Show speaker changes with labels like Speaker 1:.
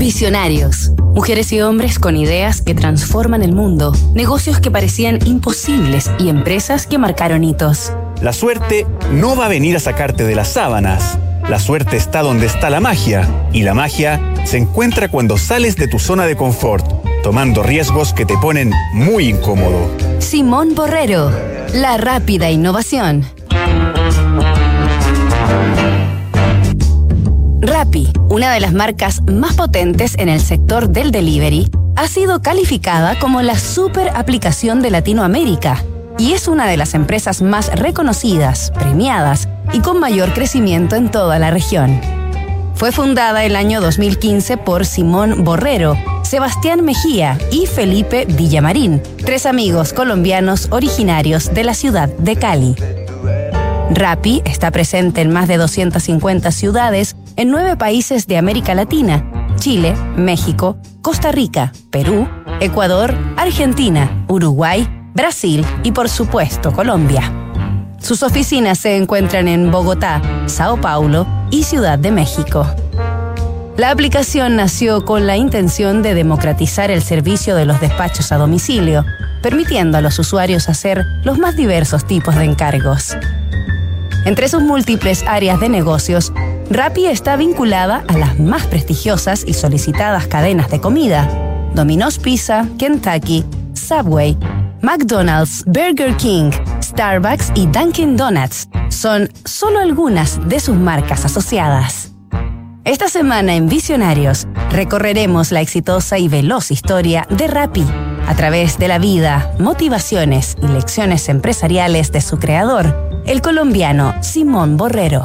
Speaker 1: Visionarios. Mujeres y hombres con ideas que transforman el mundo, negocios que parecían imposibles y empresas que marcaron hitos.
Speaker 2: La suerte no va a venir a sacarte de las sábanas. La suerte está donde está la magia, y la magia se encuentra cuando sales de tu zona de confort, tomando riesgos que te ponen muy incómodo.
Speaker 1: Simón Borrero, la rápida innovación. Rappi, una de las marcas más potentes en el sector del delivery, ha sido calificada como la super aplicación de Latinoamérica y es una de las empresas más reconocidas, premiadas y con mayor crecimiento en toda la región. Fue fundada el año 2015 por Simón Borrero, Sebastián Mejía y Felipe Villamarín, tres amigos colombianos originarios de la ciudad de Cali. Rappi está presente en más de 250 ciudades en nueve países de América Latina, Chile, México, Costa Rica, Perú, Ecuador, Argentina, Uruguay, Brasil y por supuesto Colombia. Sus oficinas se encuentran en Bogotá, Sao Paulo y Ciudad de México. La aplicación nació con la intención de democratizar el servicio de los despachos a domicilio, permitiendo a los usuarios hacer los más diversos tipos de encargos. Entre sus múltiples áreas de negocios, Rappi está vinculada a las más prestigiosas y solicitadas cadenas de comida: Domino's Pizza, Kentucky, Subway, McDonald's, Burger King, Starbucks y Dunkin' Donuts. Son solo algunas de sus marcas asociadas. Esta semana en Visionarios recorreremos la exitosa y veloz historia de Rappi a través de la vida, motivaciones y lecciones empresariales de su creador, el colombiano Simón Borrero.